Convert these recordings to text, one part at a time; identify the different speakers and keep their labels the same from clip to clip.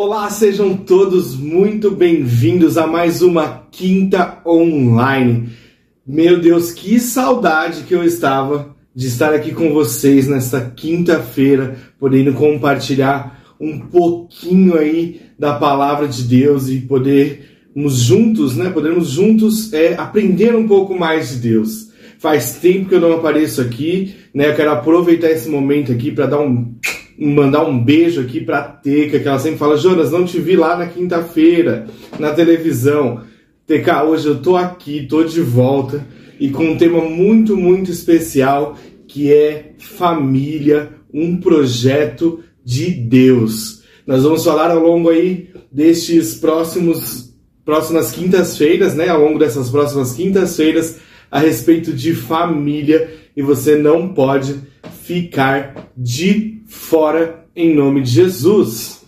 Speaker 1: Olá, sejam todos muito bem-vindos a mais uma Quinta Online. Meu Deus, que saudade que eu estava de estar aqui com vocês nesta quinta-feira, podendo compartilhar um pouquinho aí da palavra de Deus e podermos juntos, né, podermos juntos é, aprender um pouco mais de Deus. Faz tempo que eu não apareço aqui, né? Eu quero aproveitar esse momento aqui para dar um mandar um beijo aqui pra Teca, que ela sempre fala, Jonas, não te vi lá na quinta-feira, na televisão. Teca, hoje eu tô aqui, tô de volta, e com um tema muito, muito especial, que é família, um projeto de Deus. Nós vamos falar ao longo aí destes próximos próximas quintas-feiras, né, ao longo dessas próximas quintas-feiras, a respeito de família, e você não pode ficar de fora em nome de Jesus.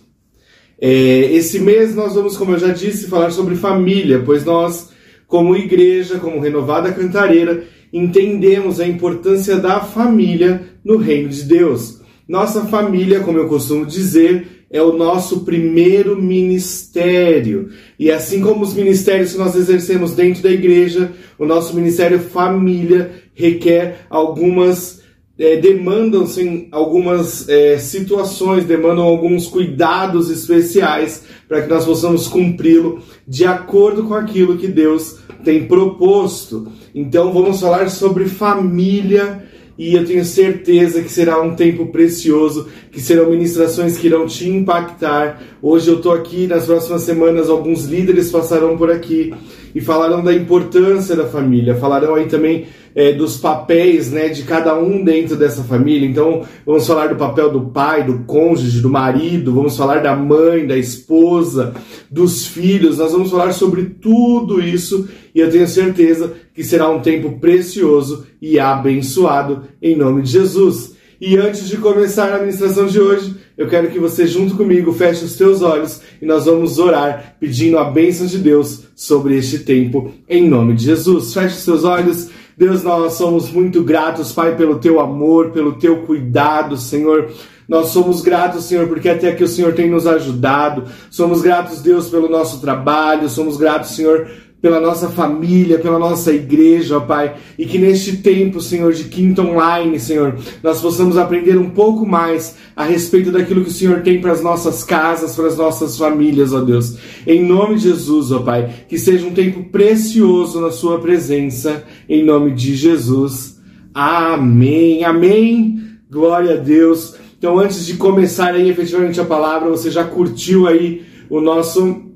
Speaker 1: É, esse mês nós vamos, como eu já disse, falar sobre família, pois nós, como igreja, como renovada cantareira, entendemos a importância da família no reino de Deus. Nossa família, como eu costumo dizer, é o nosso primeiro ministério. E assim como os ministérios que nós exercemos dentro da igreja, o nosso ministério família requer algumas é, demandam-se algumas é, situações, demandam alguns cuidados especiais para que nós possamos cumpri-lo de acordo com aquilo que Deus tem proposto. Então vamos falar sobre família e eu tenho certeza que será um tempo precioso, que serão ministrações que irão te impactar. Hoje eu estou aqui, nas próximas semanas alguns líderes passarão por aqui e falarão da importância da família, falarão aí também é, dos papéis né, de cada um dentro dessa família. Então, vamos falar do papel do pai, do cônjuge, do marido, vamos falar da mãe, da esposa, dos filhos. Nós vamos falar sobre tudo isso e eu tenho certeza que será um tempo precioso e abençoado em nome de Jesus. E antes de começar a ministração de hoje, eu quero que você, junto comigo, feche os teus olhos e nós vamos orar pedindo a bênção de Deus sobre este tempo, em nome de Jesus. Feche os teus olhos. Deus, nós somos muito gratos, Pai, pelo teu amor, pelo teu cuidado, Senhor. Nós somos gratos, Senhor, porque até aqui o Senhor tem nos ajudado. Somos gratos, Deus, pelo nosso trabalho. Somos gratos, Senhor, pela nossa família, pela nossa igreja, Pai, e que neste tempo, Senhor, de quinta online, Senhor, nós possamos aprender um pouco mais a respeito daquilo que o Senhor tem para as nossas casas, para as nossas famílias, ó Deus. Em nome de Jesus, ó Pai, que seja um tempo precioso na Sua presença, em nome de Jesus. Amém. Amém. Glória a Deus. Então, antes de começar aí efetivamente a palavra, você já curtiu aí o nosso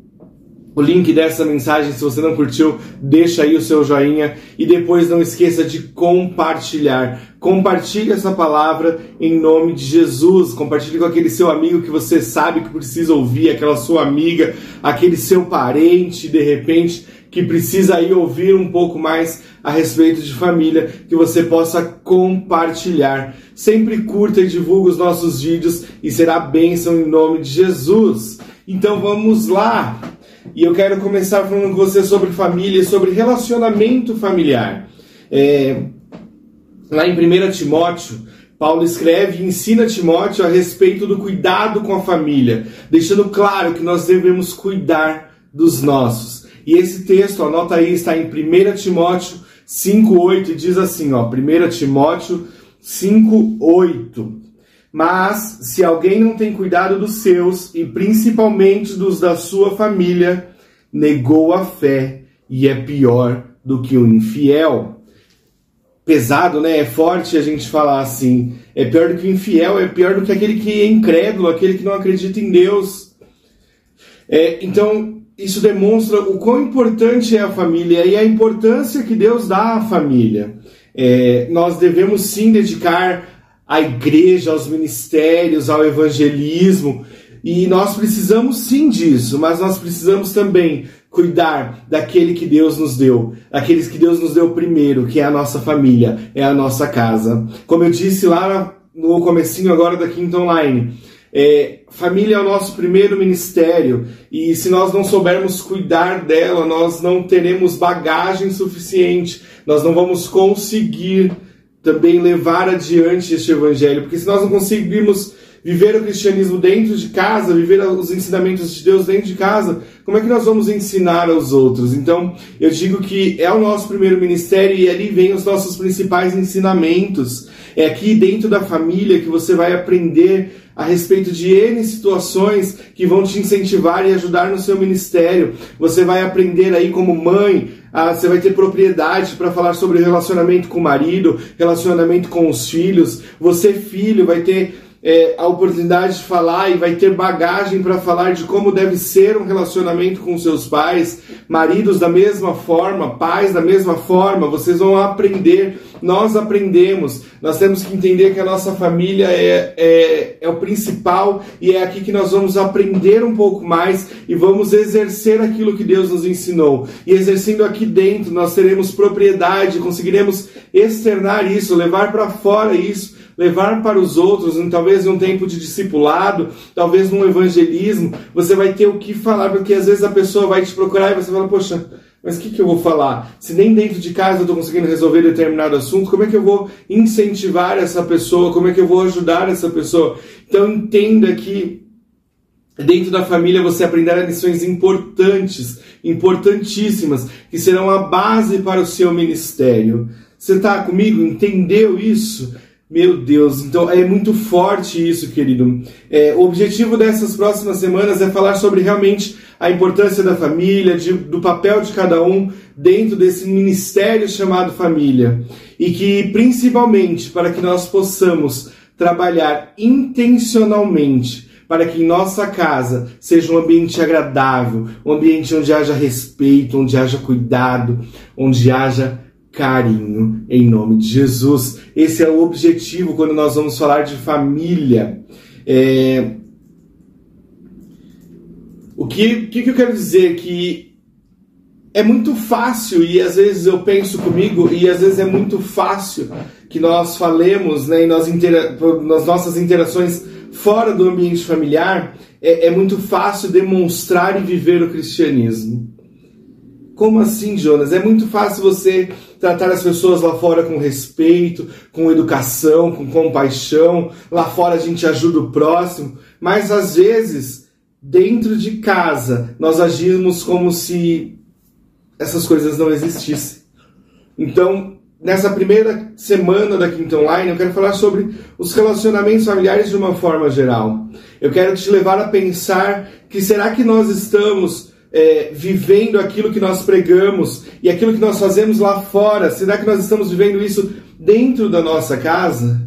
Speaker 1: o link dessa mensagem. Se você não curtiu, deixa aí o seu joinha e depois não esqueça de compartilhar. Compartilhe essa palavra em nome de Jesus. Compartilhe com aquele seu amigo que você sabe que precisa ouvir, aquela sua amiga, aquele seu parente, de repente, que precisa aí ouvir um pouco mais a respeito de família, que você possa compartilhar. Sempre curta e divulga os nossos vídeos e será bênção em nome de Jesus. Então vamos lá! E eu quero começar falando com você sobre família, sobre relacionamento familiar. É, lá em 1 Timóteo, Paulo escreve e ensina Timóteo a respeito do cuidado com a família, deixando claro que nós devemos cuidar dos nossos. E esse texto, anota aí, está em 1 Timóteo 5,8 e diz assim, ó, 1 Timóteo 5,8. Mas se alguém não tem cuidado dos seus, e principalmente dos da sua família, negou a fé e é pior do que o infiel. Pesado, né? É forte a gente falar assim. É pior do que o infiel, é pior do que aquele que é incrédulo, aquele que não acredita em Deus. É, então, isso demonstra o quão importante é a família e a importância que Deus dá à família. É, nós devemos sim dedicar à igreja, aos ministérios, ao evangelismo. E nós precisamos sim disso, mas nós precisamos também cuidar daquele que Deus nos deu, aqueles que Deus nos deu primeiro, que é a nossa família, é a nossa casa. Como eu disse lá no comecinho agora da Quinta Online, é, família é o nosso primeiro ministério e se nós não soubermos cuidar dela, nós não teremos bagagem suficiente, nós não vamos conseguir também levar adiante este evangelho, porque se nós não conseguirmos viver o cristianismo dentro de casa, viver os ensinamentos de Deus dentro de casa, como é que nós vamos ensinar aos outros? Então, eu digo que é o nosso primeiro ministério e ali vem os nossos principais ensinamentos. É aqui dentro da família que você vai aprender a respeito de N situações que vão te incentivar e ajudar no seu ministério. Você vai aprender aí como mãe, a, você vai ter propriedade para falar sobre relacionamento com o marido, relacionamento com os filhos. Você, filho, vai ter é, a oportunidade de falar e vai ter bagagem para falar de como deve ser um relacionamento com seus pais, maridos da mesma forma, pais da mesma forma, vocês vão aprender, nós aprendemos, nós temos que entender que a nossa família é, é, é o principal e é aqui que nós vamos aprender um pouco mais e vamos exercer aquilo que Deus nos ensinou. E exercendo aqui dentro, nós teremos propriedade, conseguiremos externar isso, levar para fora isso levar para os outros, talvez em um tempo de discipulado, talvez num evangelismo, você vai ter o que falar, porque às vezes a pessoa vai te procurar e você fala, poxa, mas o que, que eu vou falar? Se nem dentro de casa eu estou conseguindo resolver determinado assunto, como é que eu vou incentivar essa pessoa? Como é que eu vou ajudar essa pessoa? Então entenda que dentro da família você aprenderá lições importantes, importantíssimas, que serão a base para o seu ministério. Você está comigo? Entendeu isso? Meu Deus, então é muito forte isso, querido. É, o objetivo dessas próximas semanas é falar sobre realmente a importância da família, de, do papel de cada um dentro desse ministério chamado família. E que, principalmente, para que nós possamos trabalhar intencionalmente para que em nossa casa seja um ambiente agradável, um ambiente onde haja respeito, onde haja cuidado, onde haja carinho em nome de Jesus. Esse é o objetivo quando nós vamos falar de família. É... O que, que, que eu quero dizer? Que é muito fácil, e às vezes eu penso comigo, e às vezes é muito fácil que nós falemos né, nós intera nas nossas interações fora do ambiente familiar, é, é muito fácil demonstrar e viver o cristianismo. Como assim, Jonas? É muito fácil você tratar as pessoas lá fora com respeito, com educação, com compaixão. Lá fora a gente ajuda o próximo, mas às vezes, dentro de casa, nós agimos como se essas coisas não existissem. Então, nessa primeira semana da Quinta Online, eu quero falar sobre os relacionamentos familiares de uma forma geral. Eu quero te levar a pensar que será que nós estamos é, vivendo aquilo que nós pregamos e aquilo que nós fazemos lá fora? Será que nós estamos vivendo isso dentro da nossa casa?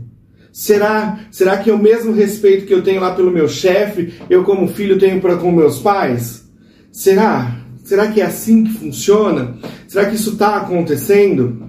Speaker 1: Será, será que é o mesmo respeito que eu tenho lá pelo meu chefe, eu como filho tenho para com meus pais? Será? Será que é assim que funciona? Será que isso está acontecendo?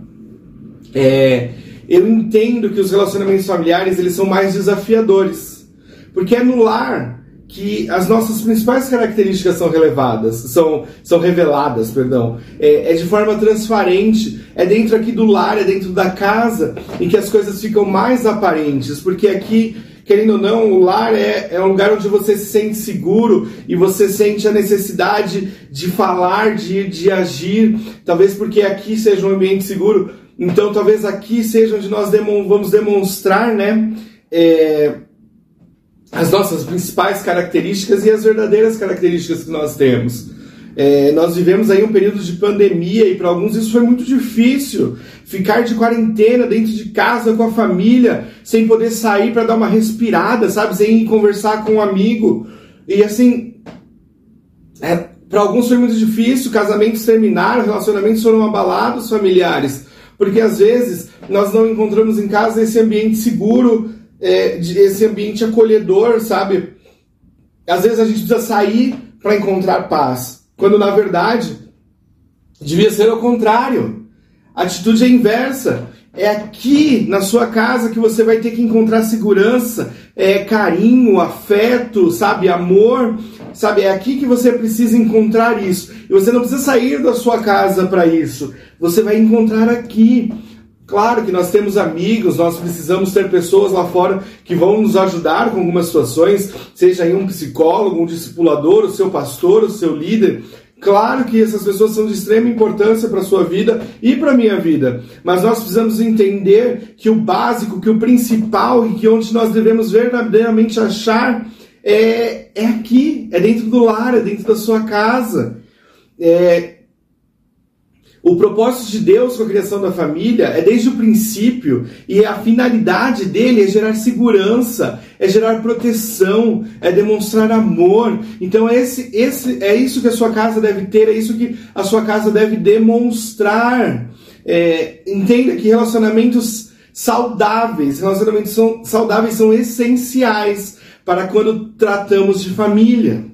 Speaker 1: É, eu entendo que os relacionamentos familiares eles são mais desafiadores, porque é no lar que as nossas principais características são relevadas, são, são reveladas, perdão, é, é, de forma transparente, é dentro aqui do lar, é dentro da casa, em que as coisas ficam mais aparentes, porque aqui, querendo ou não, o lar é, é um lugar onde você se sente seguro e você sente a necessidade de falar, de, de agir, talvez porque aqui seja um ambiente seguro, então talvez aqui seja onde nós vamos demonstrar, né, é, as nossas principais características e as verdadeiras características que nós temos. É, nós vivemos aí um período de pandemia e para alguns isso foi muito difícil. Ficar de quarentena dentro de casa com a família, sem poder sair para dar uma respirada, sabe? Sem conversar com um amigo. E assim, é, para alguns foi muito difícil. Casamentos terminaram, relacionamentos foram abalados familiares. Porque às vezes nós não encontramos em casa esse ambiente seguro é, esse ambiente acolhedor, sabe? Às vezes a gente precisa sair para encontrar paz, quando na verdade devia ser o contrário. A atitude é inversa. É aqui na sua casa que você vai ter que encontrar segurança, é carinho, afeto, sabe, amor, sabe? É aqui que você precisa encontrar isso. E você não precisa sair da sua casa para isso. Você vai encontrar aqui. Claro que nós temos amigos, nós precisamos ter pessoas lá fora que vão nos ajudar com algumas situações, seja aí um psicólogo, um discipulador, o seu pastor, o seu líder. Claro que essas pessoas são de extrema importância para a sua vida e para a minha vida, mas nós precisamos entender que o básico, que o principal e que onde nós devemos verdadeiramente achar é, é aqui, é dentro do lar, é dentro da sua casa. É, o propósito de Deus com a criação da família é desde o princípio e a finalidade dele é gerar segurança, é gerar proteção, é demonstrar amor. Então esse, esse é isso que a sua casa deve ter, é isso que a sua casa deve demonstrar. É, entenda que relacionamentos saudáveis, relacionamentos são, saudáveis são essenciais para quando tratamos de família.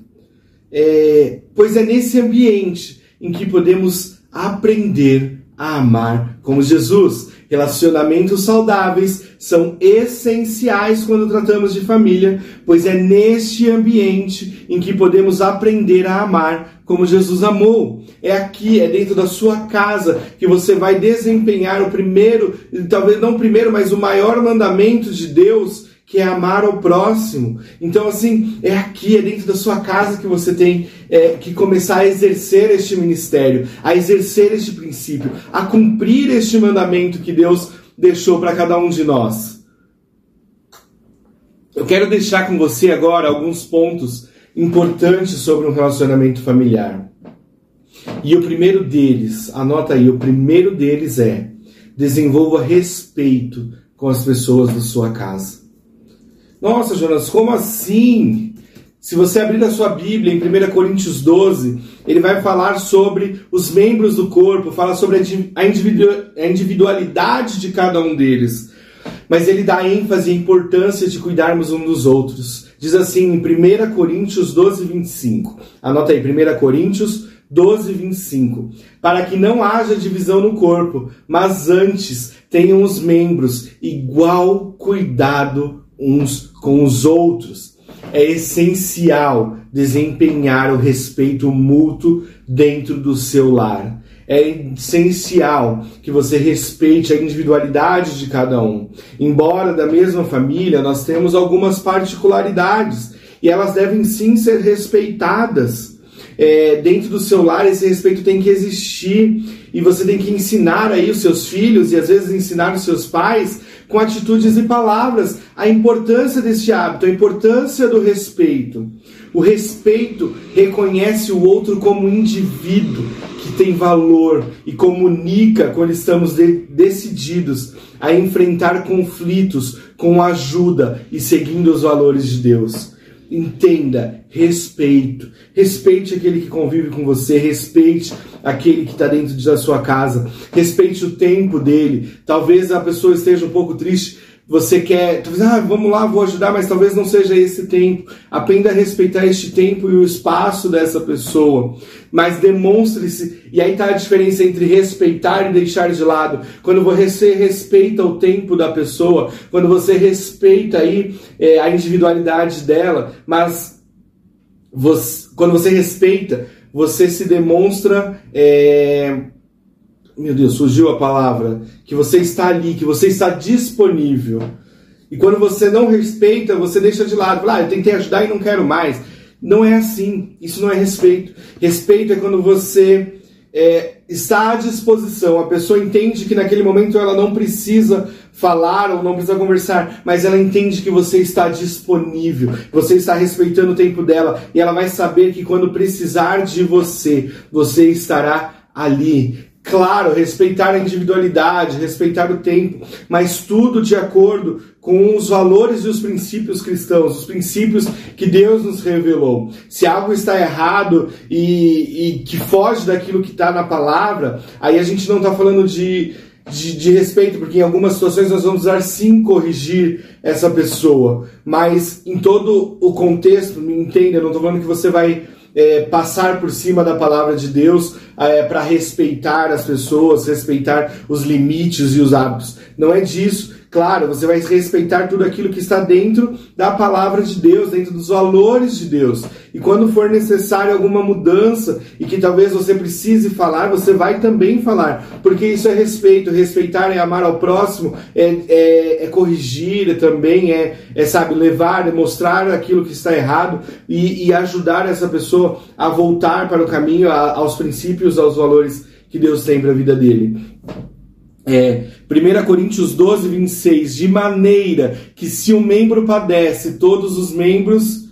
Speaker 1: É, pois é nesse ambiente em que podemos aprender a amar como Jesus. Relacionamentos saudáveis são essenciais quando tratamos de família, pois é neste ambiente em que podemos aprender a amar como Jesus amou. É aqui, é dentro da sua casa que você vai desempenhar o primeiro, talvez não o primeiro, mas o maior mandamento de Deus, que é amar ao próximo. Então, assim, é aqui, é dentro da sua casa que você tem é, que começar a exercer este ministério, a exercer este princípio, a cumprir este mandamento que Deus deixou para cada um de nós. Eu quero deixar com você agora alguns pontos importantes sobre um relacionamento familiar. E o primeiro deles, anota aí, o primeiro deles é: desenvolva respeito com as pessoas da sua casa. Nossa, Jonas, como assim? Se você abrir a sua Bíblia em 1 Coríntios 12, ele vai falar sobre os membros do corpo, fala sobre a individualidade de cada um deles. Mas ele dá ênfase e importância de cuidarmos um dos outros. Diz assim em 1 Coríntios 12, 25. Anota aí, 1 Coríntios 12, 25. Para que não haja divisão no corpo, mas antes tenham os membros igual cuidado uns com os outros. É essencial desempenhar o respeito mútuo dentro do seu lar. É essencial que você respeite a individualidade de cada um. Embora da mesma família, nós temos algumas particularidades e elas devem sim ser respeitadas é, dentro do seu lar esse respeito tem que existir e você tem que ensinar aí os seus filhos e às vezes ensinar os seus pais com atitudes e palavras a importância desse hábito, a importância do respeito. O respeito reconhece o outro como indivíduo que tem valor e comunica quando estamos de decididos a enfrentar conflitos com ajuda e seguindo os valores de Deus entenda, respeito. Respeite aquele que convive com você, respeite aquele que está dentro da sua casa, respeite o tempo dele. Talvez a pessoa esteja um pouco triste você quer, ah, vamos lá, vou ajudar, mas talvez não seja esse tempo. Aprenda a respeitar este tempo e o espaço dessa pessoa. Mas demonstre-se, e aí está a diferença entre respeitar e deixar de lado. Quando você respeita o tempo da pessoa, quando você respeita aí é, a individualidade dela, mas você, quando você respeita, você se demonstra. É, meu Deus, surgiu a palavra, que você está ali, que você está disponível. E quando você não respeita, você deixa de lado. Fala, ah, eu tentei ajudar e não quero mais. Não é assim. Isso não é respeito. Respeito é quando você é, está à disposição. A pessoa entende que naquele momento ela não precisa falar ou não precisa conversar, mas ela entende que você está disponível, você está respeitando o tempo dela e ela vai saber que quando precisar de você, você estará ali. Claro, respeitar a individualidade, respeitar o tempo, mas tudo de acordo com os valores e os princípios cristãos, os princípios que Deus nos revelou. Se algo está errado e, e que foge daquilo que está na palavra, aí a gente não está falando de, de, de, respeito, porque em algumas situações nós vamos usar sim corrigir essa pessoa, mas em todo o contexto, me entenda, eu não estou falando que você vai é, passar por cima da palavra de Deus é, para respeitar as pessoas, respeitar os limites e os hábitos. Não é disso. Claro, você vai respeitar tudo aquilo que está dentro da palavra de Deus, dentro dos valores de Deus. E quando for necessário alguma mudança e que talvez você precise falar, você vai também falar, porque isso é respeito. Respeitar é amar ao próximo, é, é, é corrigir é também, é, é, sabe, levar, é mostrar aquilo que está errado e, e ajudar essa pessoa a voltar para o caminho, a, aos princípios, aos valores que Deus tem para a vida dele. É, 1 Coríntios 12, 26, de maneira que se um membro padece, todos os membros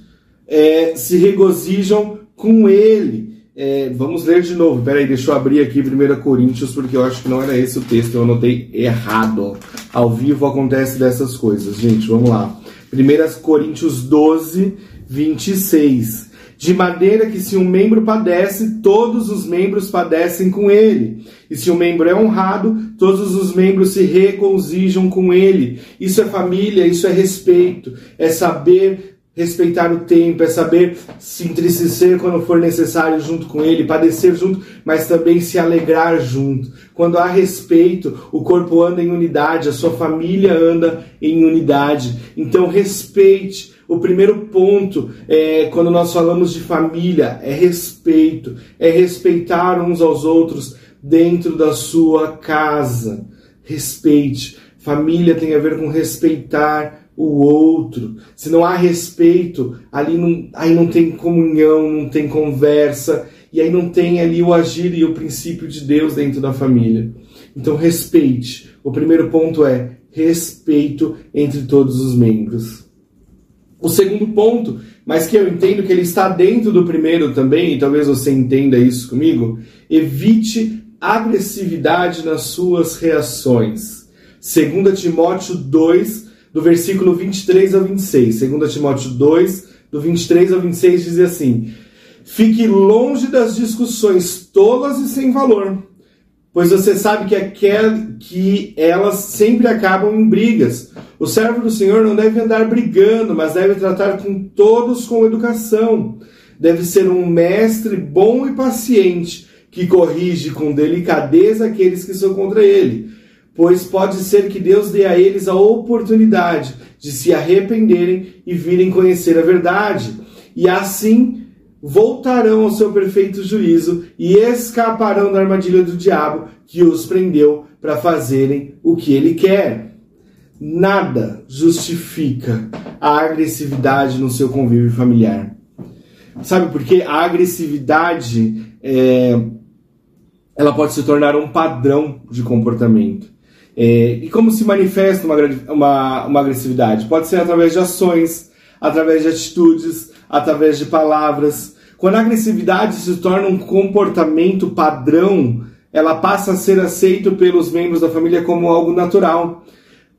Speaker 1: é, se regozijam com ele. É, vamos ler de novo. Peraí, deixa eu abrir aqui 1 Coríntios, porque eu acho que não era esse o texto, eu anotei errado. Ao vivo acontece dessas coisas, gente. Vamos lá. 1 Coríntios 12, 26 de maneira que se um membro padece, todos os membros padecem com ele. E se um membro é honrado, todos os membros se regozijam com ele. Isso é família, isso é respeito, é saber respeitar o tempo, é saber se entristecer quando for necessário junto com ele, padecer junto, mas também se alegrar junto. Quando há respeito, o corpo anda em unidade, a sua família anda em unidade. Então respeite o primeiro ponto é quando nós falamos de família é respeito, é respeitar uns aos outros dentro da sua casa. Respeite. Família tem a ver com respeitar o outro. Se não há respeito, ali não, aí não tem comunhão, não tem conversa, e aí não tem ali o agir e o princípio de Deus dentro da família. Então respeite. O primeiro ponto é respeito entre todos os membros. O segundo ponto, mas que eu entendo que ele está dentro do primeiro também, e talvez você entenda isso comigo, evite agressividade nas suas reações. 2 Timóteo 2, do versículo 23 ao 26. 2 Timóteo 2, do 23 ao 26 diz assim: Fique longe das discussões tolas e sem valor, pois você sabe que, aquel, que elas sempre acabam em brigas o servo do Senhor não deve andar brigando, mas deve tratar com todos com educação. Deve ser um mestre bom e paciente, que corrige com delicadeza aqueles que são contra ele. Pois pode ser que Deus dê a eles a oportunidade de se arrependerem e virem conhecer a verdade. E assim voltarão ao seu perfeito juízo e escaparão da armadilha do diabo que os prendeu para fazerem o que ele quer nada justifica a agressividade no seu convívio familiar. Sabe por quê? A agressividade é, ela pode se tornar um padrão de comportamento. É, e como se manifesta uma, uma, uma agressividade? Pode ser através de ações, através de atitudes, através de palavras. Quando a agressividade se torna um comportamento padrão, ela passa a ser aceito pelos membros da família como algo natural.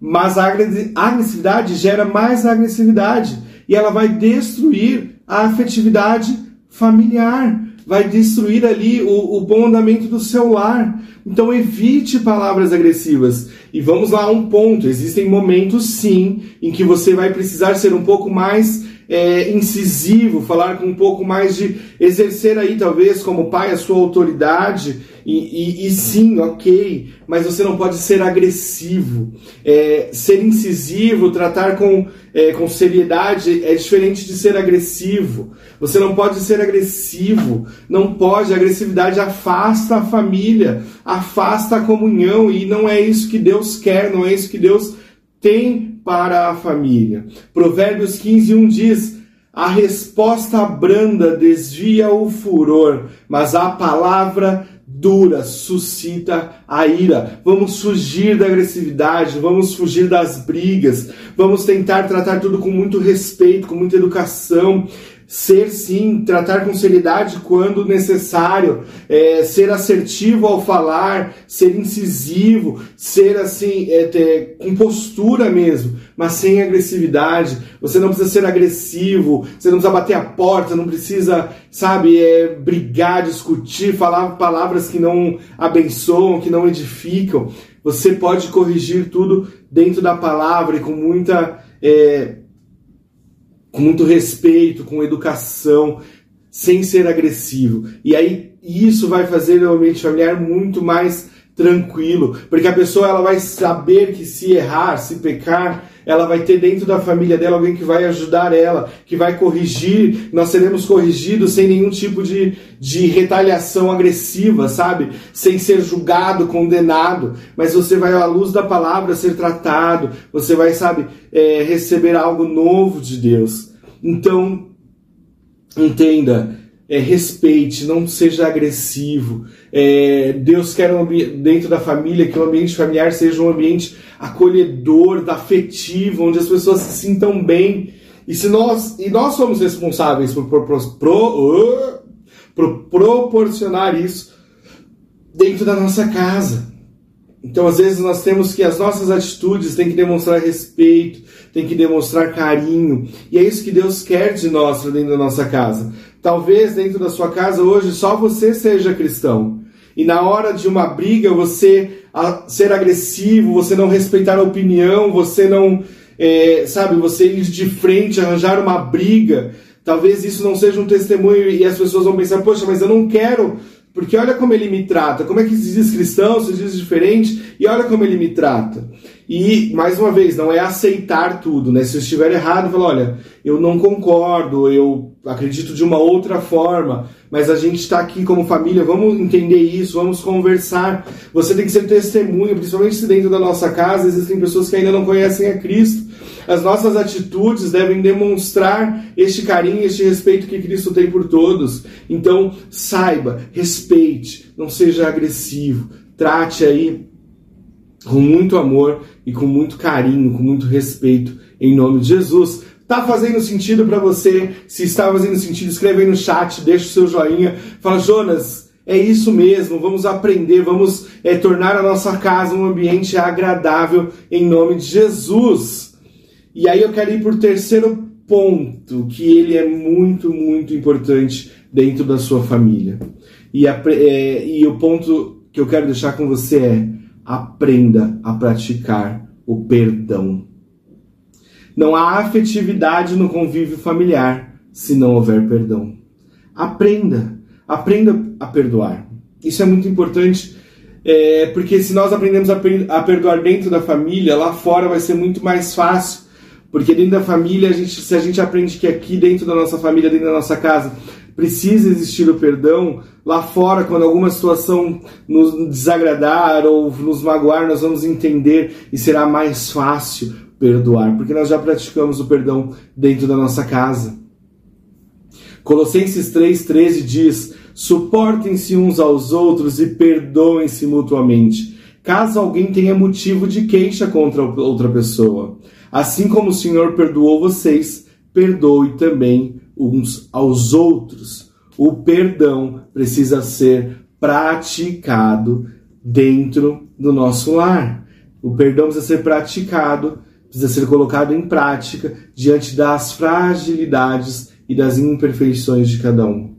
Speaker 1: Mas a agressividade gera mais agressividade e ela vai destruir a afetividade familiar, vai destruir ali o, o bom andamento do seu lar. Então evite palavras agressivas. E vamos lá a um ponto: existem momentos sim em que você vai precisar ser um pouco mais é, incisivo, falar com um pouco mais de exercer aí, talvez, como pai, a sua autoridade. E, e, e sim, ok, mas você não pode ser agressivo. É, ser incisivo, tratar com, é, com seriedade é diferente de ser agressivo. Você não pode ser agressivo, não pode. A agressividade afasta a família, afasta a comunhão, e não é isso que Deus quer, não é isso que Deus tem para a família. Provérbios 15, 1 diz: A resposta branda desvia o furor, mas a palavra dura suscita a ira. Vamos fugir da agressividade, vamos fugir das brigas, vamos tentar tratar tudo com muito respeito, com muita educação ser sim, tratar com seriedade quando necessário, é, ser assertivo ao falar, ser incisivo, ser assim, é, ter, com postura mesmo, mas sem agressividade. Você não precisa ser agressivo, você não precisa bater a porta, não precisa, sabe, é, brigar, discutir, falar palavras que não abençoam, que não edificam. Você pode corrigir tudo dentro da palavra e com muita. É, com muito respeito, com educação, sem ser agressivo. E aí isso vai fazer o ambiente familiar muito mais tranquilo, porque a pessoa ela vai saber que se errar, se pecar, ela vai ter dentro da família dela alguém que vai ajudar ela, que vai corrigir, nós seremos corrigidos sem nenhum tipo de, de retaliação agressiva, sabe? Sem ser julgado, condenado, mas você vai, à luz da palavra, ser tratado, você vai, sabe, é, receber algo novo de Deus. Então, entenda, é, respeite, não seja agressivo. É, Deus quer um dentro da família que o ambiente familiar seja um ambiente acolhedor, afetivo, onde as pessoas se sintam bem. E se nós e nós somos responsáveis por, por, por, por proporcionar isso dentro da nossa casa. Então, às vezes, nós temos que as nossas atitudes têm que demonstrar respeito, tem que demonstrar carinho. E é isso que Deus quer de nós dentro da nossa casa. Talvez dentro da sua casa hoje só você seja cristão. E na hora de uma briga você ser agressivo, você não respeitar a opinião, você não, é, sabe, você ir de frente, arranjar uma briga. Talvez isso não seja um testemunho e as pessoas vão pensar, poxa, mas eu não quero porque olha como ele me trata, como é que se diz cristão, se diz diferente, e olha como ele me trata. E, mais uma vez, não é aceitar tudo, né? Se eu estiver errado, fala, olha, eu não concordo, eu acredito de uma outra forma, mas a gente está aqui como família, vamos entender isso, vamos conversar. Você tem que ser testemunha, principalmente se dentro da nossa casa existem pessoas que ainda não conhecem a Cristo. As nossas atitudes devem demonstrar este carinho, este respeito que Cristo tem por todos. Então, saiba, respeite, não seja agressivo, trate aí com muito amor e com muito carinho, com muito respeito, em nome de Jesus. Tá fazendo sentido para você? Se está fazendo sentido, escreve aí no chat, deixa o seu joinha. Fala, Jonas, é isso mesmo, vamos aprender, vamos é, tornar a nossa casa um ambiente agradável em nome de Jesus. E aí eu quero ir por terceiro ponto, que ele é muito, muito importante dentro da sua família. E, a, é, e o ponto que eu quero deixar com você é: aprenda a praticar o perdão. Não há afetividade no convívio familiar se não houver perdão. Aprenda, aprenda a perdoar. Isso é muito importante, é, porque se nós aprendemos a perdoar dentro da família, lá fora vai ser muito mais fácil porque dentro da família, a gente, se a gente aprende que aqui dentro da nossa família, dentro da nossa casa, precisa existir o perdão, lá fora, quando alguma situação nos desagradar ou nos magoar, nós vamos entender e será mais fácil perdoar, porque nós já praticamos o perdão dentro da nossa casa. Colossenses 3,13 diz: Suportem-se uns aos outros e perdoem-se mutuamente, caso alguém tenha motivo de queixa contra outra pessoa. Assim como o Senhor perdoou vocês, perdoe também uns aos outros. O perdão precisa ser praticado dentro do nosso lar. O perdão precisa ser praticado, precisa ser colocado em prática diante das fragilidades e das imperfeições de cada um.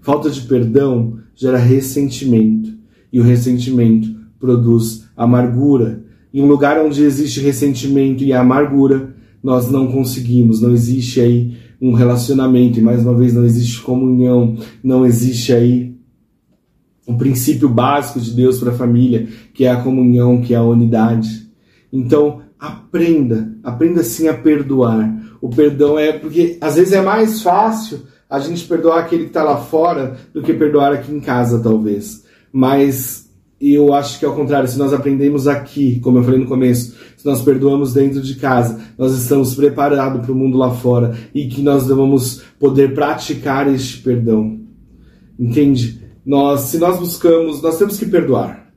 Speaker 1: Falta de perdão gera ressentimento, e o ressentimento produz amargura, em um lugar onde existe ressentimento e amargura, nós não conseguimos, não existe aí um relacionamento, e mais uma vez não existe comunhão, não existe aí o princípio básico de Deus para a família, que é a comunhão, que é a unidade. Então, aprenda, aprenda sim a perdoar. O perdão é porque às vezes é mais fácil a gente perdoar aquele que está lá fora do que perdoar aqui em casa, talvez. Mas e eu acho que ao contrário, se nós aprendemos aqui, como eu falei no começo, se nós perdoamos dentro de casa, nós estamos preparados para o mundo lá fora e que nós vamos poder praticar este perdão. Entende? Nós, se nós buscamos, nós temos que perdoar.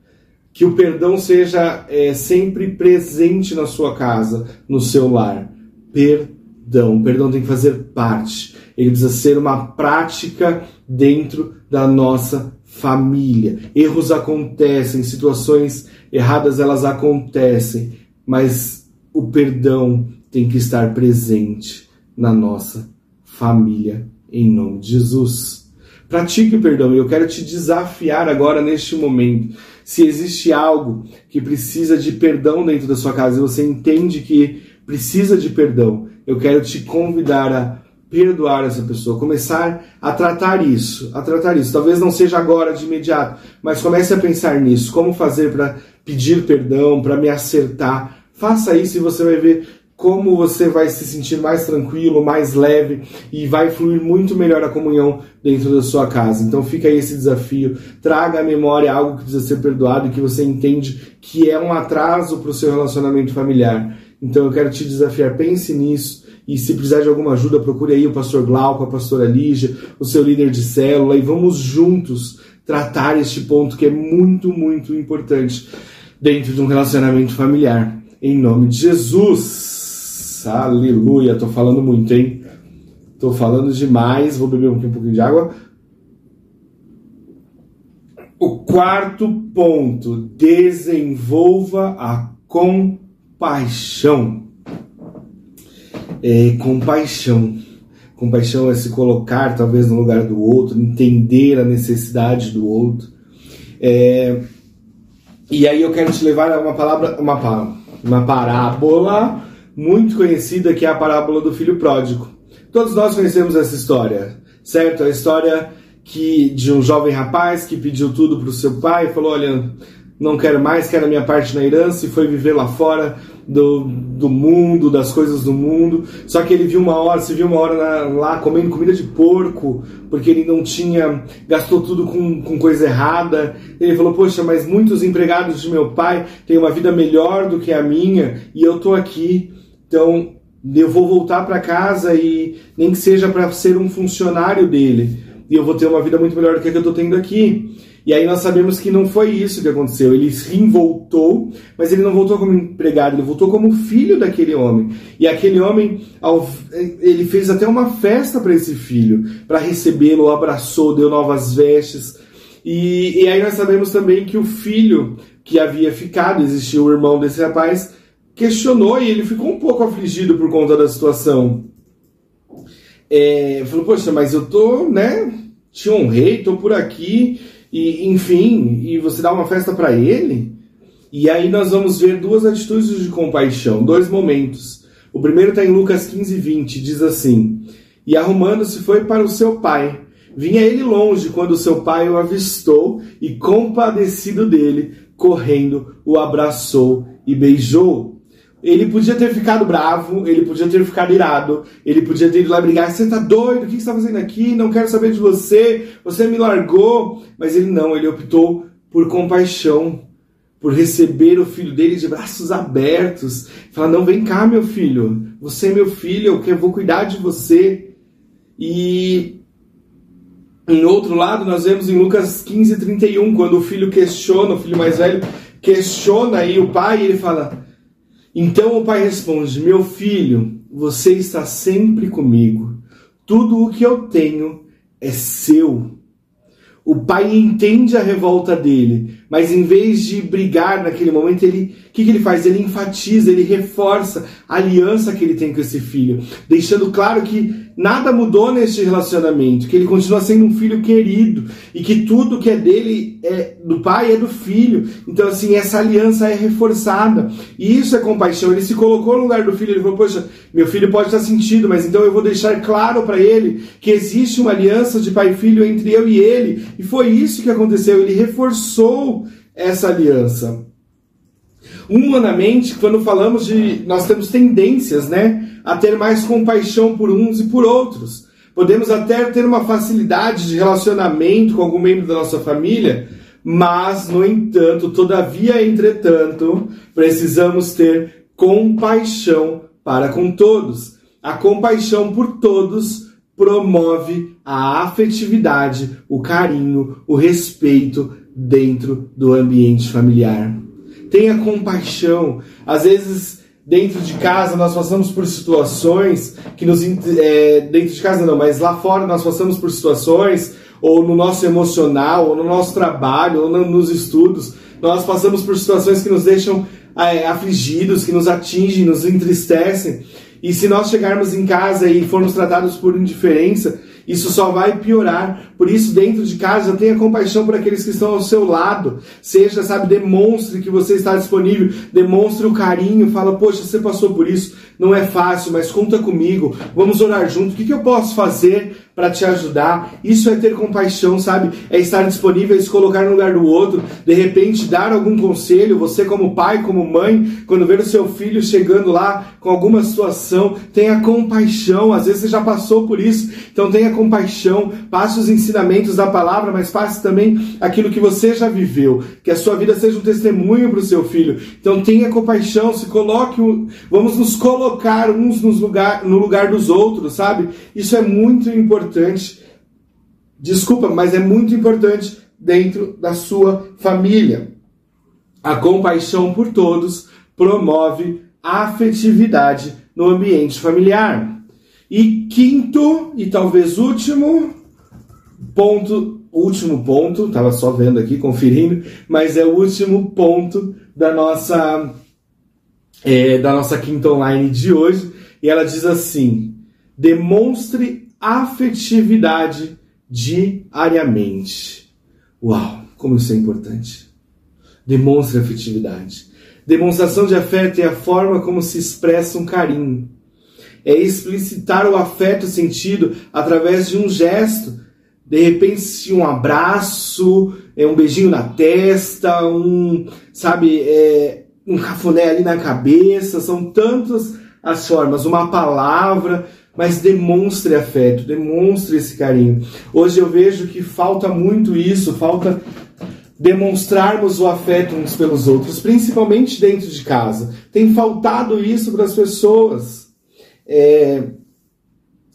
Speaker 1: Que o perdão seja é, sempre presente na sua casa, no seu lar. Perdão. O perdão tem que fazer parte. Ele precisa ser uma prática dentro da nossa família. Erros acontecem, situações erradas elas acontecem, mas o perdão tem que estar presente na nossa família em nome de Jesus. Pratique o perdão e eu quero te desafiar agora neste momento. Se existe algo que precisa de perdão dentro da sua casa e você entende que precisa de perdão, eu quero te convidar a perdoar essa pessoa, começar a tratar isso, a tratar isso. Talvez não seja agora de imediato, mas comece a pensar nisso, como fazer para pedir perdão, para me acertar. Faça isso e você vai ver como você vai se sentir mais tranquilo, mais leve e vai fluir muito melhor a comunhão dentro da sua casa. Então fica aí esse desafio, traga à memória algo que precisa ser perdoado e que você entende que é um atraso para o seu relacionamento familiar. Então eu quero te desafiar, pense nisso e se precisar de alguma ajuda, procure aí o pastor Glauco, a pastora Lígia, o seu líder de célula e vamos juntos tratar este ponto que é muito, muito importante dentro de um relacionamento familiar. Em nome de Jesus. Aleluia. Tô falando muito, hein? Tô falando demais. Vou beber um pouquinho de água. O quarto ponto: desenvolva a compaixão. É, compaixão. Compaixão é se colocar talvez no lugar do outro, entender a necessidade do outro. É, e aí eu quero te levar a uma palavra, uma, uma parábola muito conhecida que é a parábola do filho pródigo. Todos nós conhecemos essa história, certo? A história que de um jovem rapaz que pediu tudo para o seu pai falou: Olha, não quero mais, quero a minha parte na herança e foi viver lá fora do, do mundo, das coisas do mundo. Só que ele viu uma hora, se viu uma hora na, lá comendo comida de porco, porque ele não tinha, gastou tudo com, com coisa errada. Ele falou: Poxa, mas muitos empregados de meu pai têm uma vida melhor do que a minha e eu tô aqui. Então, eu vou voltar para casa e nem que seja para ser um funcionário dele. E eu vou ter uma vida muito melhor do que a que eu estou tendo aqui. E aí nós sabemos que não foi isso que aconteceu. Ele sim voltou, mas ele não voltou como empregado, ele voltou como filho daquele homem. E aquele homem, ele fez até uma festa para esse filho, para recebê-lo, abraçou, deu novas vestes. E, e aí nós sabemos também que o filho que havia ficado, existia o irmão desse rapaz, questionou e ele ficou um pouco afligido por conta da situação. É, falou, poxa, mas eu tô, né? Te honrei, tô por aqui, e enfim, e você dá uma festa para ele? E aí nós vamos ver duas atitudes de compaixão, dois momentos. O primeiro está em Lucas 15, 20, diz assim: E arrumando-se foi para o seu pai. Vinha ele longe quando seu pai o avistou e, compadecido dele, correndo, o abraçou e beijou. Ele podia ter ficado bravo, ele podia ter ficado irado, ele podia ter ido lá brigar. Você tá doido? O que você está fazendo aqui? Não quero saber de você. Você me largou. Mas ele não, ele optou por compaixão, por receber o filho dele de braços abertos. Falar: Não, vem cá, meu filho. Você é meu filho, eu vou cuidar de você. E em outro lado, nós vemos em Lucas 15, 31, quando o filho questiona, o filho mais velho questiona aí o pai, e ele fala então o pai responde: Meu filho, você está sempre comigo. Tudo o que eu tenho é seu. O pai entende a revolta dele, mas em vez de brigar naquele momento, ele, o que, que ele faz? Ele enfatiza, ele reforça a aliança que ele tem com esse filho, deixando claro que nada mudou neste relacionamento, que ele continua sendo um filho querido e que tudo que é dele é do pai é do filho. Então assim, essa aliança é reforçada. E isso é compaixão. Ele se colocou no lugar do filho, ele falou: "Poxa, meu filho pode estar sentido, mas então eu vou deixar claro para ele que existe uma aliança de pai e filho entre eu e ele". E foi isso que aconteceu, ele reforçou essa aliança. Humanamente, quando falamos de. Nós temos tendências, né? A ter mais compaixão por uns e por outros. Podemos até ter uma facilidade de relacionamento com algum membro da nossa família, mas, no entanto, todavia, entretanto, precisamos ter compaixão para com todos. A compaixão por todos promove a afetividade, o carinho, o respeito dentro do ambiente familiar tenha compaixão. Às vezes, dentro de casa, nós passamos por situações que nos. É, dentro de casa não, mas lá fora nós passamos por situações, ou no nosso emocional, ou no nosso trabalho, ou no, nos estudos, nós passamos por situações que nos deixam é, afligidos, que nos atingem, nos entristecem. E se nós chegarmos em casa e formos tratados por indiferença, isso só vai piorar. Por isso, dentro de casa, tenha compaixão por aqueles que estão ao seu lado. Seja, sabe, demonstre que você está disponível, demonstre o carinho, fala, poxa, você passou por isso, não é fácil, mas conta comigo, vamos orar junto. O que, que eu posso fazer para te ajudar? Isso é ter compaixão, sabe? É estar disponível, é se colocar no lugar do outro, de repente dar algum conselho. Você, como pai, como mãe, quando ver o seu filho chegando lá com alguma situação, tenha compaixão. Às vezes você já passou por isso, então tenha compaixão, passe os ensinamentos da palavra, mas passe também aquilo que você já viveu, que a sua vida seja um testemunho para o seu filho. Então tenha compaixão, se coloque, vamos nos colocar uns nos lugar, no lugar dos outros, sabe? Isso é muito importante. Desculpa, mas é muito importante dentro da sua família. A compaixão por todos promove afetividade no ambiente familiar. E quinto, e talvez último ponto, último ponto, estava só vendo aqui, conferindo, mas é o último ponto da nossa é, da nossa quinta online de hoje, e ela diz assim: demonstre afetividade diariamente. Uau, como isso é importante. Demonstre afetividade. Demonstração de afeto é a forma como se expressa um carinho. É explicitar o afeto sentido através de um gesto. De repente, um abraço, é um beijinho na testa, um, sabe, é, um cafuné ali na cabeça. São tantas as formas. Uma palavra, mas demonstre afeto, demonstre esse carinho. Hoje eu vejo que falta muito isso, falta demonstrarmos o afeto uns pelos outros, principalmente dentro de casa. Tem faltado isso para as pessoas. É,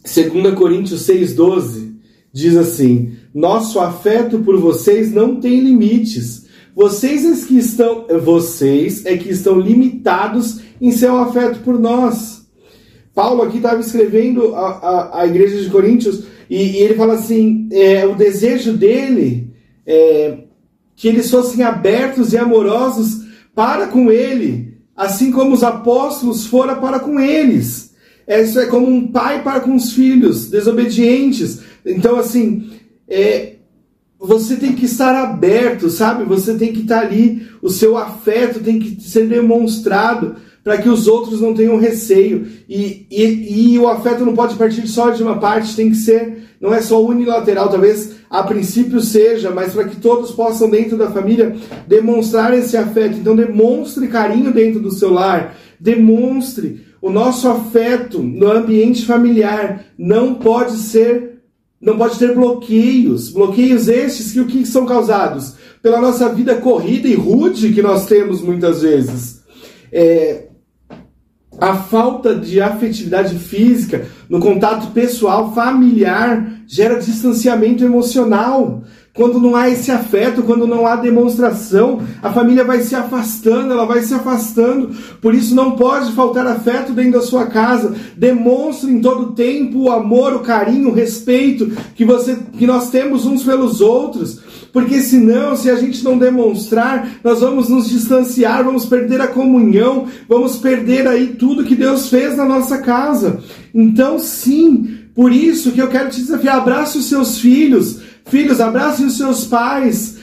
Speaker 1: 2 Coríntios 6,12 diz assim: Nosso afeto por vocês não tem limites. Vocês é que estão, vocês é que estão limitados em seu afeto por nós. Paulo aqui estava escrevendo a, a, a, igreja de Coríntios e, e ele fala assim: é, o desejo dele é, que eles fossem abertos e amorosos para com ele, assim como os apóstolos foram para com eles. Isso é como um pai para com os filhos, desobedientes. Então, assim, é, você tem que estar aberto, sabe? Você tem que estar ali, o seu afeto tem que ser demonstrado para que os outros não tenham receio. E, e, e o afeto não pode partir só de uma parte, tem que ser, não é só unilateral, talvez a princípio seja, mas para que todos possam, dentro da família, demonstrar esse afeto. Então, demonstre carinho dentro do seu lar, demonstre o nosso afeto no ambiente familiar. Não pode ser, não pode ter bloqueios, bloqueios estes que o que são causados pela nossa vida corrida e rude que nós temos muitas vezes. É, a falta de afetividade física, no contato pessoal, familiar, gera distanciamento emocional. Quando não há esse afeto, quando não há demonstração, a família vai se afastando, ela vai se afastando. Por isso não pode faltar afeto dentro da sua casa. Demonstre em todo tempo o amor, o carinho, o respeito que você que nós temos uns pelos outros. Porque senão, se a gente não demonstrar, nós vamos nos distanciar, vamos perder a comunhão, vamos perder aí tudo que Deus fez na nossa casa. Então, sim, por isso que eu quero te desafiar, abrace os seus filhos, filhos, abracem os seus pais,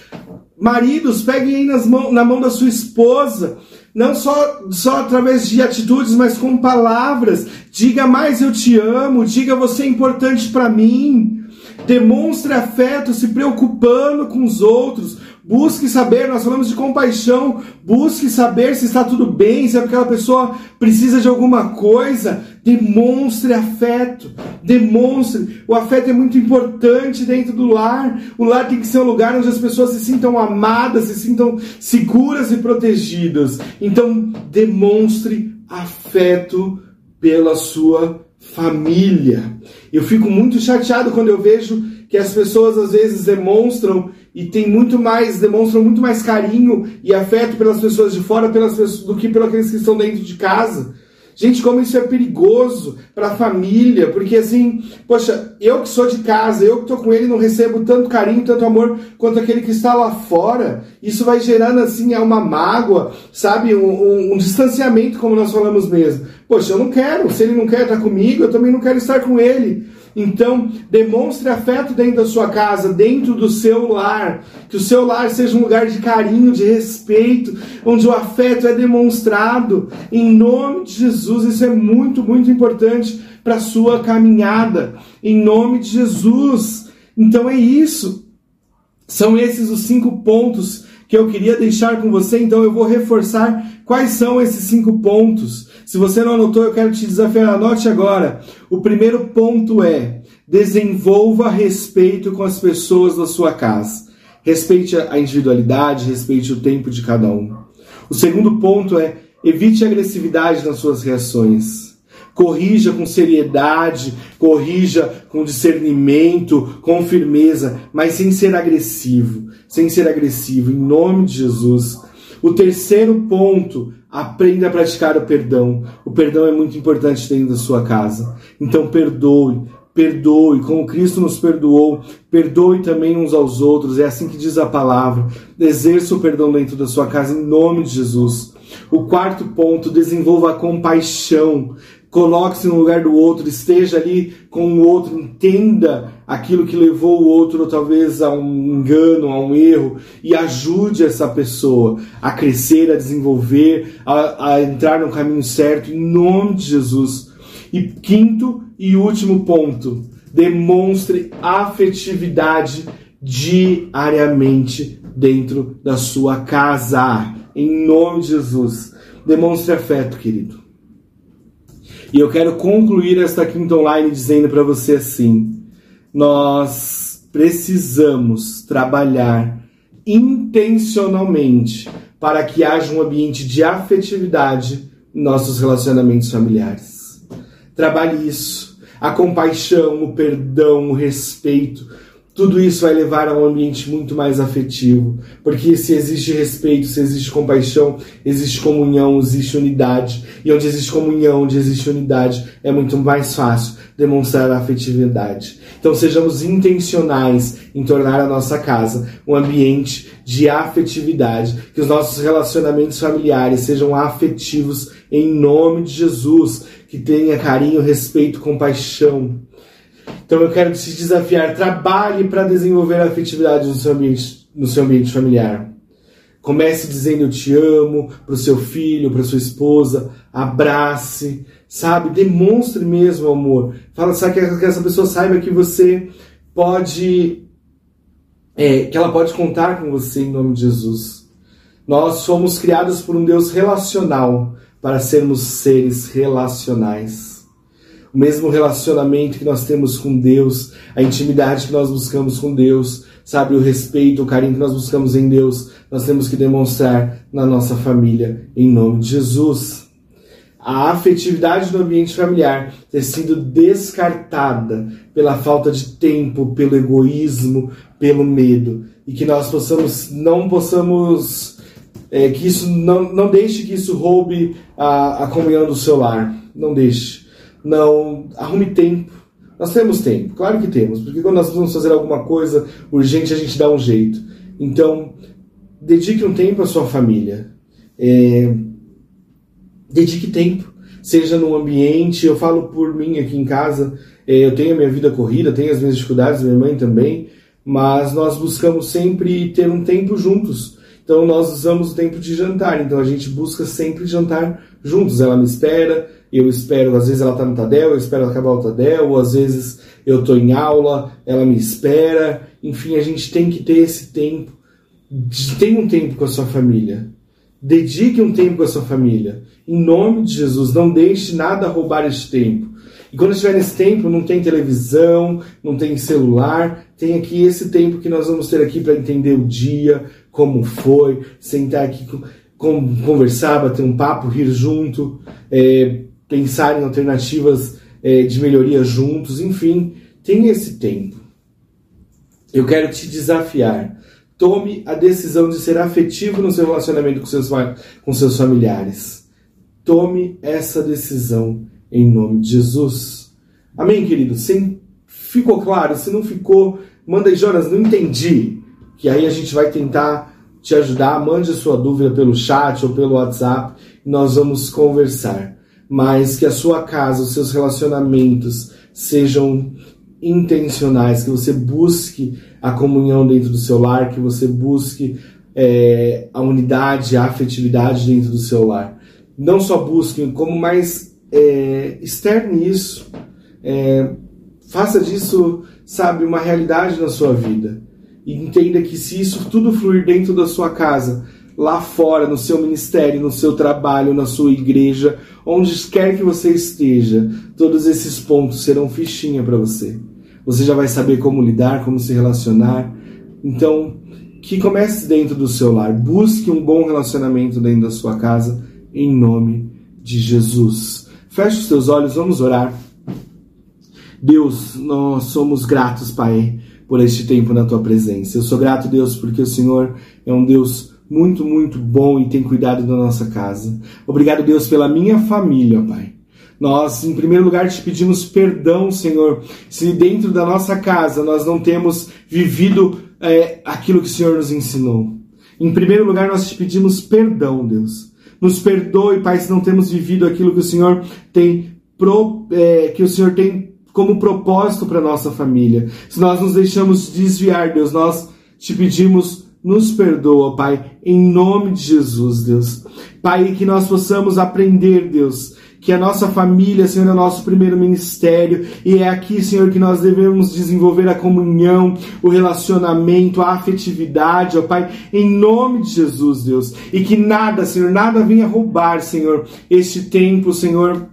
Speaker 1: maridos, peguem aí nas mão, na mão da sua esposa, não só, só através de atitudes, mas com palavras. Diga mais eu te amo, diga você é importante para mim. Demonstre afeto se preocupando com os outros. Busque saber, nós falamos de compaixão. Busque saber se está tudo bem, se aquela pessoa precisa de alguma coisa. Demonstre afeto. Demonstre. O afeto é muito importante dentro do lar. O lar tem que ser um lugar onde as pessoas se sintam amadas, se sintam seguras e protegidas. Então, demonstre afeto pela sua família. Eu fico muito chateado quando eu vejo que as pessoas às vezes demonstram e tem muito mais, demonstram muito mais carinho e afeto pelas pessoas de fora pelas pessoas, do que pelos que estão dentro de casa. Gente, como isso é perigoso para a família, porque assim, poxa, eu que sou de casa, eu que estou com ele, não recebo tanto carinho, tanto amor quanto aquele que está lá fora. Isso vai gerando assim uma mágoa, sabe, um, um, um distanciamento, como nós falamos mesmo. Poxa, eu não quero, se ele não quer estar comigo, eu também não quero estar com ele. Então, demonstre afeto dentro da sua casa, dentro do seu lar. Que o seu lar seja um lugar de carinho, de respeito, onde o afeto é demonstrado. Em nome de Jesus, isso é muito, muito importante para a sua caminhada. Em nome de Jesus. Então é isso. São esses os cinco pontos que eu queria deixar com você. Então eu vou reforçar quais são esses cinco pontos. Se você não anotou, eu quero te desafiar, anote agora. O primeiro ponto é: desenvolva respeito com as pessoas da sua casa. Respeite a individualidade, respeite o tempo de cada um. O segundo ponto é: evite agressividade nas suas reações. Corrija com seriedade, corrija com discernimento, com firmeza, mas sem ser agressivo, sem ser agressivo, em nome de Jesus. O terceiro ponto, aprenda a praticar o perdão. O perdão é muito importante dentro da sua casa. Então perdoe, perdoe, como Cristo nos perdoou, perdoe também uns aos outros. É assim que diz a palavra. Exerça o perdão dentro da sua casa em nome de Jesus. O quarto ponto, desenvolva a compaixão coloque-se no lugar do outro, esteja ali com o outro, entenda aquilo que levou o outro talvez a um engano, a um erro e ajude essa pessoa a crescer, a desenvolver, a, a entrar no caminho certo em nome de Jesus. E quinto e último ponto, demonstre afetividade diariamente dentro da sua casa. Em nome de Jesus. Demonstre afeto, querido. E eu quero concluir esta quinta online dizendo para você assim: nós precisamos trabalhar intencionalmente para que haja um ambiente de afetividade em nossos relacionamentos familiares. Trabalhe isso. A compaixão, o perdão, o respeito, tudo isso vai levar a um ambiente muito mais afetivo, porque se existe respeito, se existe compaixão, existe comunhão, existe unidade, e onde existe comunhão, onde existe unidade, é muito mais fácil demonstrar a afetividade. Então sejamos intencionais em tornar a nossa casa um ambiente de afetividade, que os nossos relacionamentos familiares sejam afetivos em nome de Jesus, que tenha carinho, respeito, compaixão então eu quero te desafiar, trabalhe para desenvolver a afetividade no seu ambiente, no seu ambiente familiar. Comece dizendo eu te amo para o seu filho, para sua esposa, abrace, sabe? Demonstre mesmo amor. Fala, sabe que essa pessoa saiba que você pode, é, que ela pode contar com você em nome de Jesus. Nós somos criados por um Deus relacional para sermos seres relacionais o mesmo relacionamento que nós temos com Deus, a intimidade que nós buscamos com Deus, sabe, o respeito, o carinho que nós buscamos em Deus, nós temos que demonstrar na nossa família, em nome de Jesus. A afetividade no ambiente familiar ter sido descartada pela falta de tempo, pelo egoísmo, pelo medo, e que nós possamos, não possamos, é, que isso não, não deixe que isso roube a, a comunhão do seu lar, não deixe não arrume tempo. Nós temos tempo, claro que temos, porque quando nós vamos fazer alguma coisa urgente, a gente dá um jeito. Então, dedique um tempo à sua família. É... Dedique tempo, seja no ambiente. Eu falo por mim aqui em casa, é, eu tenho a minha vida corrida, tenho as minhas dificuldades, minha mãe também, mas nós buscamos sempre ter um tempo juntos. Então, nós usamos o tempo de jantar, então a gente busca sempre jantar juntos. Ela me espera, eu espero, às vezes ela está no Tadel, eu espero acabar o Tadel, ou às vezes eu estou em aula, ela me espera. Enfim, a gente tem que ter esse tempo. Tenha um tempo com a sua família. Dedique um tempo com a sua família. Em nome de Jesus, não deixe nada roubar este tempo. E quando estiver nesse tempo, não tem televisão, não tem celular, tem aqui esse tempo que nós vamos ter aqui para entender o dia, como foi, sentar aqui, conversar, bater um papo, rir junto. É, pensar em alternativas é, de melhoria juntos, enfim, tenha esse tempo. Eu quero te desafiar. Tome a decisão de ser afetivo no seu relacionamento com seus, com seus familiares. Tome essa decisão em nome de Jesus. Amém, querido? Se ficou claro? Se não ficou, manda aí, Jonas, não entendi. Que aí a gente vai tentar te ajudar. Mande a sua dúvida pelo chat ou pelo WhatsApp e nós vamos conversar mas que a sua casa, os seus relacionamentos sejam intencionais, que você busque a comunhão dentro do seu lar, que você busque é, a unidade, a afetividade dentro do seu lar. Não só busque, como mais é, externe isso. É, faça disso, sabe, uma realidade na sua vida. E entenda que se isso tudo fluir dentro da sua casa, lá fora, no seu ministério, no seu trabalho, na sua igreja, onde quer que você esteja, todos esses pontos serão fichinha para você. Você já vai saber como lidar, como se relacionar. Então, que comece dentro do seu lar. Busque um bom relacionamento dentro da sua casa, em nome de Jesus. Feche os seus olhos, vamos orar. Deus, nós somos gratos, Pai, por este tempo na tua presença. Eu sou grato, Deus, porque o Senhor é um Deus muito, muito bom e tem cuidado da nossa casa. Obrigado, Deus, pela minha família, Pai. Nós, em primeiro lugar, te pedimos perdão, Senhor, se dentro da nossa casa nós não temos vivido é, aquilo que o Senhor nos ensinou. Em primeiro lugar, nós te pedimos perdão, Deus. Nos perdoe, Pai, se não temos vivido aquilo que o Senhor tem, pro, é, que o Senhor tem como propósito para nossa família. Se nós nos deixamos desviar, Deus, nós te pedimos nos perdoa, Pai, em nome de Jesus, Deus. Pai, que nós possamos aprender, Deus, que a nossa família, Senhor, é o nosso primeiro ministério, e é aqui, Senhor, que nós devemos desenvolver a comunhão, o relacionamento, a afetividade, ó Pai, em nome de Jesus, Deus. E que nada, Senhor, nada venha roubar, Senhor, este tempo, Senhor,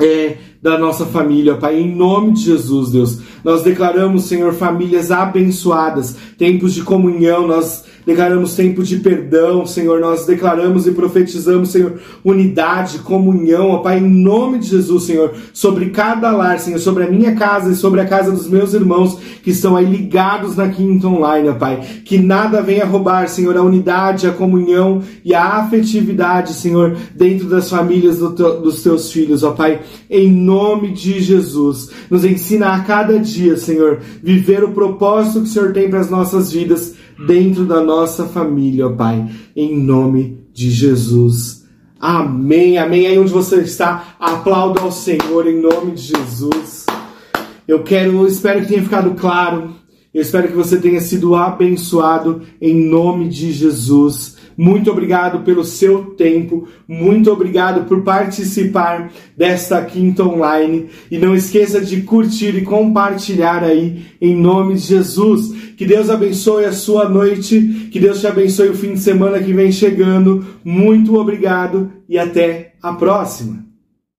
Speaker 1: é, da nossa família, Pai, em nome de Jesus, Deus. Nós declaramos, Senhor, famílias abençoadas, tempos de comunhão, nós declaramos tempo de perdão, Senhor. Nós declaramos e profetizamos, Senhor, unidade, comunhão, ó Pai, em nome de Jesus, Senhor, sobre cada lar, Senhor, sobre a minha casa e sobre a casa dos meus irmãos que estão aí ligados na Quinta Online, ó Pai. Que nada venha roubar, Senhor, a unidade, a comunhão e a afetividade, Senhor, dentro das famílias do dos teus filhos, ó Pai, em nome de Jesus. Nos ensina a cada dia, Senhor, viver o propósito que o Senhor tem para as nossas vidas dentro da nossa família, ó Pai, em nome de Jesus. Amém, amém. Aí onde você está, aplauda ao Senhor em nome de Jesus. Eu quero, espero que tenha ficado claro. Eu espero que você tenha sido abençoado em nome de Jesus. Muito obrigado pelo seu tempo, muito obrigado por participar desta quinta online e não esqueça de curtir e compartilhar aí em nome de Jesus. Que Deus abençoe a sua noite, que Deus te abençoe o fim de semana que vem chegando. Muito obrigado e até a próxima.